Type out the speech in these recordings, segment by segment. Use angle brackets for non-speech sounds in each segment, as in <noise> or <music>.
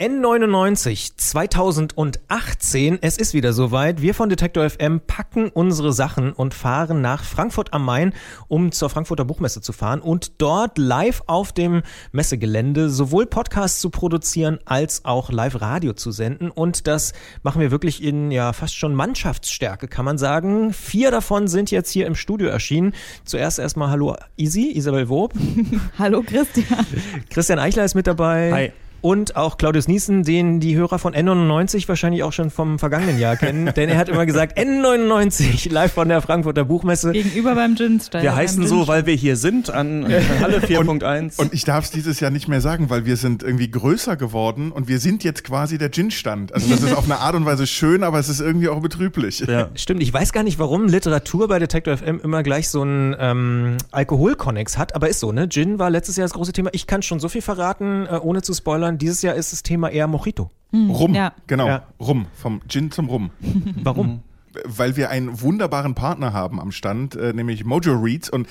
N99 2018. Es ist wieder soweit. Wir von Detektor FM packen unsere Sachen und fahren nach Frankfurt am Main, um zur Frankfurter Buchmesse zu fahren und dort live auf dem Messegelände sowohl Podcasts zu produzieren als auch Live-Radio zu senden. Und das machen wir wirklich in ja fast schon Mannschaftsstärke, kann man sagen. Vier davon sind jetzt hier im Studio erschienen. Zuerst erstmal Hallo Isi, Isabel Wob. <laughs> Hallo Christian. Christian Eichler ist mit dabei. Hi. Und auch Claudius Niesen, den die Hörer von N99 wahrscheinlich auch schon vom vergangenen Jahr kennen, <laughs> denn er hat immer gesagt, N99, live von der Frankfurter Buchmesse. Gegenüber beim Ginstein. Wir heißen so, weil wir hier sind an Halle 4.1. Und ich darf es dieses Jahr nicht mehr sagen, weil wir sind irgendwie größer geworden und wir sind jetzt quasi der Gin-Stand. Also das ist auf eine Art und Weise schön, aber es ist irgendwie auch betrüblich. Ja. Stimmt, ich weiß gar nicht, warum Literatur bei Detector FM immer gleich so einen ähm, Alkoholkonnex hat, aber ist so, ne? Gin war letztes Jahr das große Thema. Ich kann schon so viel verraten, äh, ohne zu spoilern. Dieses Jahr ist das Thema eher Mojito. Rum, Ja. genau, Ja. Rum, vom Gin zum Rum. <laughs> Warum? Weil wir einen wunderbaren Partner haben am Stand, äh, nämlich Mojo Reads und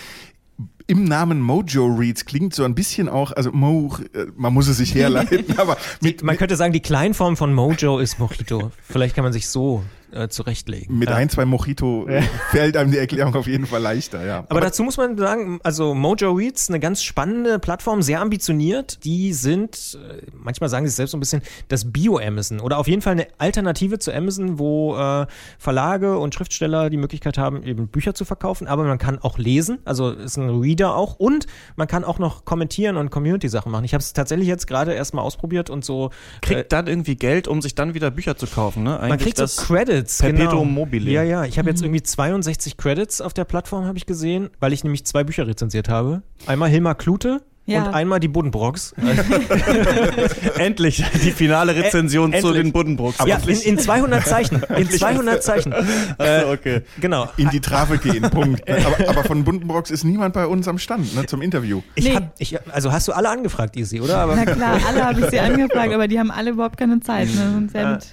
im Namen Mojo Reads klingt so ein bisschen auch, also Mo, äh, man muss es sich herleiten, <laughs> aber mit, Man könnte sagen, die Kleinform von Mojo ist Mojito. Vielleicht kann man sich so äh, zurechtlegen. mit Ja. ein, zwei Mojito äh, fällt einem die Erklärung auf jeden Fall leichter, ja. Aber, dazu muss man sagen, also Mojo Reads, eine ganz spannende Plattform, sehr ambitioniert. Die sind, äh, manchmal sagen sie es selbst so ein bisschen, das Bio-Amazon oder auf jeden Fall eine Alternative zu Amazon, wo äh, Verlage und Schriftsteller die Möglichkeit haben, eben Bücher zu verkaufen, aber man kann auch lesen, also ist ein Reader auch und man kann auch noch kommentieren und Community-Sachen machen. Ich habe es tatsächlich jetzt gerade erst mal ausprobiert und so. kriegt äh, dann irgendwie Geld, um sich dann wieder Bücher zu kaufen, ne? Eigentlich man kriegt das so Credits. Perpetuum genau. mobile. Ja, ja. Ich habe jetzt irgendwie 62 Credits auf der Plattform, habe ich gesehen, weil ich nämlich zwei Bücher rezensiert habe. Einmal Hilmar Klute Ja. und einmal die Buddenbrocks. <laughs> endlich die finale Rezension Ä- zu endlich. den Buddenbrooks. ja, in, in 200 Zeichen. In 200 Zeichen. Äh, okay. genau. in die Trave gehen, Punkt. Aber, aber von Bundenbrocks ist niemand bei uns am Stand, ne, zum Interview. Ich Nee. hab, ich, also hast du alle angefragt, Easy, oder? Aber Na klar, alle habe ich sie angefragt, aber die haben alle überhaupt keine Zeit. Ne? Sind sehr mit.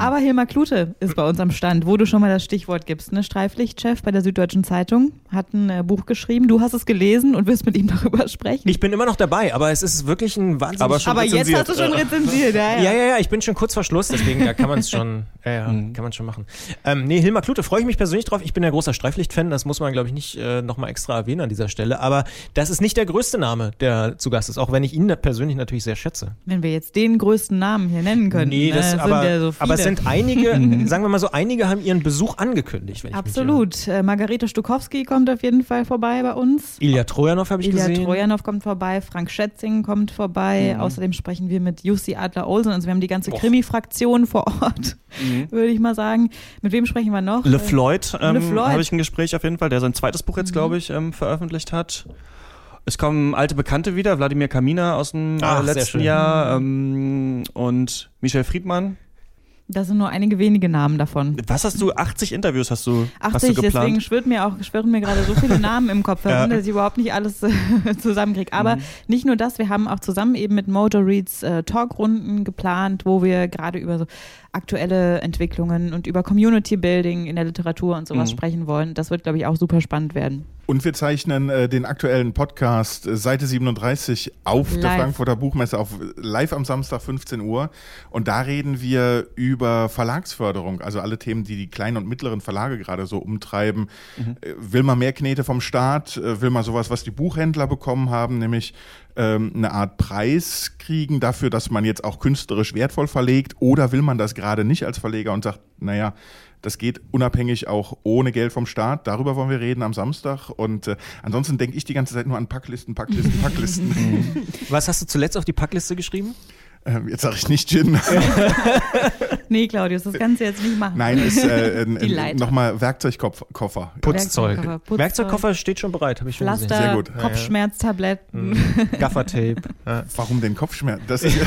Aber Hilmar Klute ist bei uns am Stand, wo du schon mal das Stichwort gibst. Ne? Streiflichtchef bei der Süddeutschen Zeitung hat ein äh, Buch geschrieben. Du hast es gelesen und wirst mit ihm darüber <laughs> sprechen. ich bin immer noch dabei, aber es ist wirklich ein wahnsinnig... Aber schon aber jetzt hast du schon rezensiert, ja, ja. Ja, ja, ja, ich bin schon kurz vor Schluss, deswegen da kann man es schon, ja, ja, Mhm. kann man schon machen. Ähm, nee, Hilmar Klute freue ich mich persönlich drauf. Ich bin ja großer Streiflicht-Fan, das muss man, glaube ich, nicht äh, nochmal extra erwähnen an dieser Stelle. Aber das ist nicht der größte Name, der zu Gast ist, auch wenn ich ihn persönlich natürlich sehr schätze. Wenn wir jetzt den größten Namen hier nennen könnten. Nee, das, sind aber, ja so viele. aber es sind einige, <laughs> sagen wir mal so, einige haben ihren Besuch angekündigt. Wenn ich mich Absolut. Äh, Margarete Stukowski kommt auf jeden Fall vorbei bei uns. Ilja Trojanow habe ich Ilja gesehen. Trojanow kommt vorbei, Frank Schätzing kommt vorbei. Außerdem sprechen wir mit Jussi Adler-Olsen. Also wir haben die ganze. Krimi-Fraktion vor Ort, <laughs> würde ich mal sagen. Mit wem sprechen wir noch? Le Floyd, ähm, Le Floyd. habe ich ein Gespräch auf jeden Fall, der sein zweites Buch jetzt, glaube ich, ähm, veröffentlicht hat. Es kommen alte Bekannte wieder, Wladimir Kamina aus dem Ach, äh, sehr letzten. Jahr ähm, und Michel Friedmann. Das sind nur einige wenige Namen davon. Was hast du? 80 Interviews hast du, hast du 80, deswegen schwirrt mir auch, schwirren mir gerade so viele Namen im Kopf <laughs> herum, dass ich überhaupt nicht alles äh, <laughs> zusammenkriege. Aber nicht nur das, wir haben auch zusammen eben mit Mojo Reads äh, Talkrunden geplant, wo wir gerade über so aktuelle Entwicklungen und über Community Building in der Literatur und sowas Mhm. sprechen wollen. Das wird, glaube ich, auch super spannend werden. Und wir zeichnen äh, den aktuellen Podcast äh, Seite 37 auf der Live. Frankfurter Buchmesse auf live am Samstag 15 Uhr und da reden wir über Verlagsförderung, also alle Themen, die die kleinen und mittleren Verlage gerade so umtreiben. Äh, Will man mehr Knete vom Staat? Äh, Will man sowas, was die Buchhändler bekommen haben, nämlich ähm, eine Art Preis kriegen dafür, dass man jetzt auch künstlerisch wertvoll verlegt? Oder will man das gerade nicht als Verleger und sagt, naja, das geht unabhängig auch ohne Geld vom Staat. Darüber wollen wir reden am Samstag. Und äh, ansonsten denke ich die ganze Zeit nur an Packlisten, Packlisten, Packlisten. <laughs> Was hast du zuletzt auf die Packliste geschrieben? Ähm, jetzt sage ich nicht Gin. <laughs> Nee, Claudius, das kannst du jetzt nicht machen. Nein, ist äh, <laughs> nochmal Werkzeugkoffer. Koffer. Putzzeug. Werkzeugkoffer, Putzzeug. Werkzeugkoffer steht schon bereit, habe ich schon gesehen. Pflaster, Sehr gut. Kopfschmerztabletten. Gaffertape. <laughs> Warum den Kopfschmerz? Das ist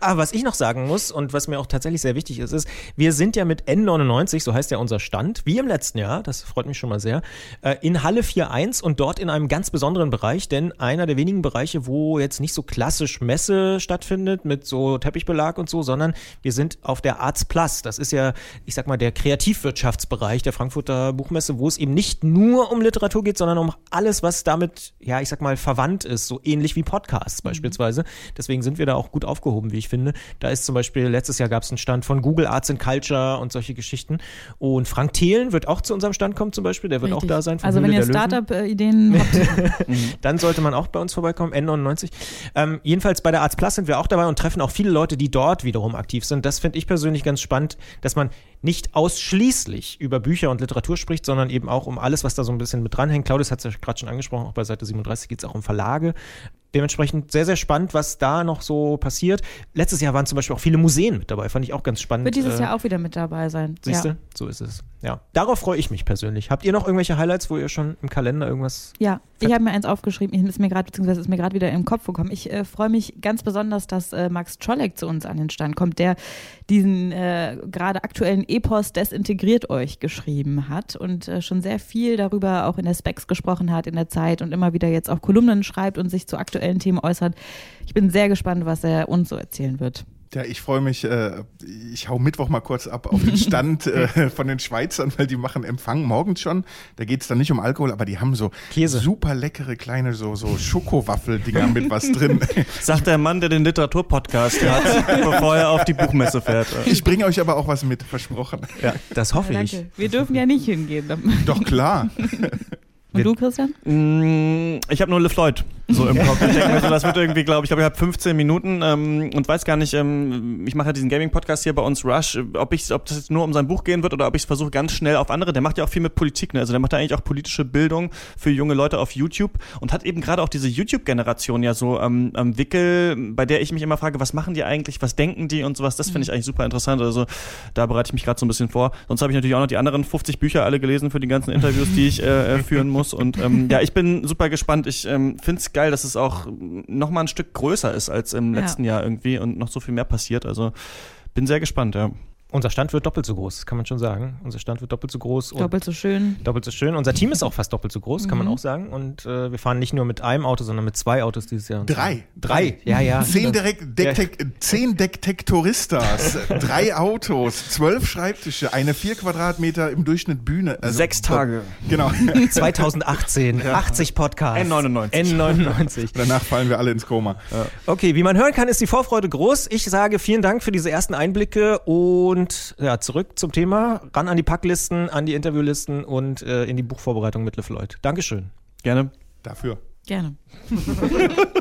Aber was ich noch sagen muss und was mir auch tatsächlich sehr wichtig ist, ist, wir sind ja mit N99, so heißt ja unser Stand, wie im letzten Jahr, das freut mich schon mal sehr, äh, in Halle 4.1 und dort in einem ganz besonderen Bereich, denn einer der wenigen Bereiche, wo jetzt nicht so klassisch Messe stattfindet mit so Teppichbelag und so, sondern wir sind auf der Arts Plus. Das ist ja, ich sag mal, der Kreativwirtschaftsbereich der Frankfurter Buchmesse, wo es eben nicht nur um Literatur geht, sondern um alles, was damit, ja, ich sag mal, verwandt ist, so ähnlich wie Podcasts mhm. beispielsweise. Deswegen sind wir da auch gut aufgehoben, wie ich finde. Da ist zum Beispiel, letztes Jahr gab es einen Stand von Google Arts and Culture und solche Geschichten. Und Frank Thelen wird auch zu unserem Stand kommen zum Beispiel, der wird Richtig. auch da sein. Also Höhle wenn ihr Startup-Ideen <laughs> habt. Dann sollte man auch bei uns vorbeikommen, N99. Ähm, jedenfalls bei der Arts Plus sind wir auch dabei und treffen auch viele Leute, die dort wiederum aktiv sind. Das finde ich persönlich ganz spannend, dass man nicht ausschließlich über Bücher und Literatur spricht, sondern eben auch um alles, was da so ein bisschen mit dranhängt. Claudius hat es ja gerade schon angesprochen, auch bei Seite 37 geht es auch um Verlage. Dementsprechend sehr, sehr spannend, was da noch so passiert. Letztes Jahr waren zum Beispiel auch viele Museen mit dabei, fand ich auch ganz spannend. Wird dieses äh, Jahr auch wieder mit dabei sein. Siehst du? Ja. So ist es. Ja. Darauf freue ich mich persönlich. Habt ihr noch irgendwelche Highlights, wo ihr schon im Kalender irgendwas. Ja, ich habe mir eins aufgeschrieben, ist mir gerade, beziehungsweise ist mir gerade wieder im Kopf gekommen. Ich äh, freue mich ganz besonders, dass äh, Max Czolek zu uns an den Stand kommt, der diesen äh, gerade aktuellen Epos Desintegriert euch geschrieben hat und äh, schon sehr viel darüber auch in der Specs gesprochen hat in der Zeit und immer wieder jetzt auch Kolumnen schreibt und sich zu aktuellen Themen äußert. Ich bin sehr gespannt, was er uns so erzählen wird. Ja, ich freue mich. Äh, ich hau Mittwoch mal kurz ab auf den Stand <laughs> äh, von den Schweizern, weil die machen Empfang morgens schon. Da geht es dann nicht um Alkohol, aber die haben so Käse. super leckere kleine so, so Schokowaffeldinger mit was drin. <laughs> Sagt der Mann, der den Literaturpodcast hat, <laughs> bevor er auf die Buchmesse fährt. Ich bringe euch aber auch was mit, versprochen. Ja, das hoffe ja, ich. Wir dürfen ja nicht hingehen. Doch klar. Und du, Christian? Mm, ich habe nur LeFloid so im Kopf. Ich denke mir so, das wird irgendwie, glaube ich, glaube, ich habe 15 Minuten ähm, und weiß gar nicht, ähm, ich mache ja diesen Gaming-Podcast hier bei uns, Rush, ob ich, ob das jetzt nur um sein Buch gehen wird oder ob ich es versuche ganz schnell auf andere. Der macht ja auch viel mit Politik, ne? Also der macht ja eigentlich auch politische Bildung für junge Leute auf YouTube und hat eben gerade auch diese YouTube-Generation ja so ähm, am Wickel, bei der ich mich immer frage, was machen die eigentlich, was denken die und sowas. Das finde ich eigentlich super interessant. Also da bereite ich mich gerade so ein bisschen vor. Sonst habe ich natürlich auch noch die anderen 50 Bücher alle gelesen für die ganzen Interviews, die ich äh, äh führen muss muss. Und ähm, ja, ich bin super gespannt. Ich ähm, finde es geil, dass es auch noch mal ein Stück größer ist als im letzten ja. Jahr irgendwie und noch so viel mehr passiert. Also bin sehr gespannt, ja. Unser Stand wird doppelt so groß, kann man schon sagen. Unser Stand wird doppelt so groß. doppelt so schön. Doppelt so schön. Unser Team ist auch fast doppelt so groß, kann mhm. man auch sagen. Und äh, wir fahren nicht nur mit einem Auto, sondern mit zwei Autos dieses Jahr. Drei. Drei, ja, ja. Zehn, Direkt, Dektek, zehn Detektoristas, <laughs> drei Autos, zwölf Schreibtische, eine vier Quadratmeter im Durchschnitt Bühne. Also, Sechs Tage. Genau. <laughs> 2018, ja. 80 Podcasts. N99. N99. <laughs> Danach fallen wir alle ins Koma. Ja. Okay, wie man hören kann, ist die Vorfreude groß. Ich sage vielen Dank für diese ersten Einblicke und und ja, zurück zum Thema, ran an die Packlisten, an die Interviewlisten und äh, in die Buchvorbereitung mit LeFloid. Dankeschön. Gerne. Dafür. Gerne. <laughs>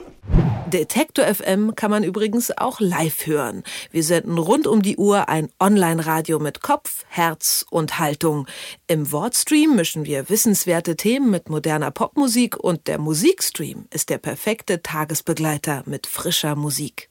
Detektor FM kann man übrigens auch live hören. Wir senden rund um die Uhr ein Online-Radio mit Kopf, Herz und Haltung. Im Wortstream mischen wir wissenswerte Themen mit moderner Popmusik und der Musikstream ist der perfekte Tagesbegleiter mit frischer Musik.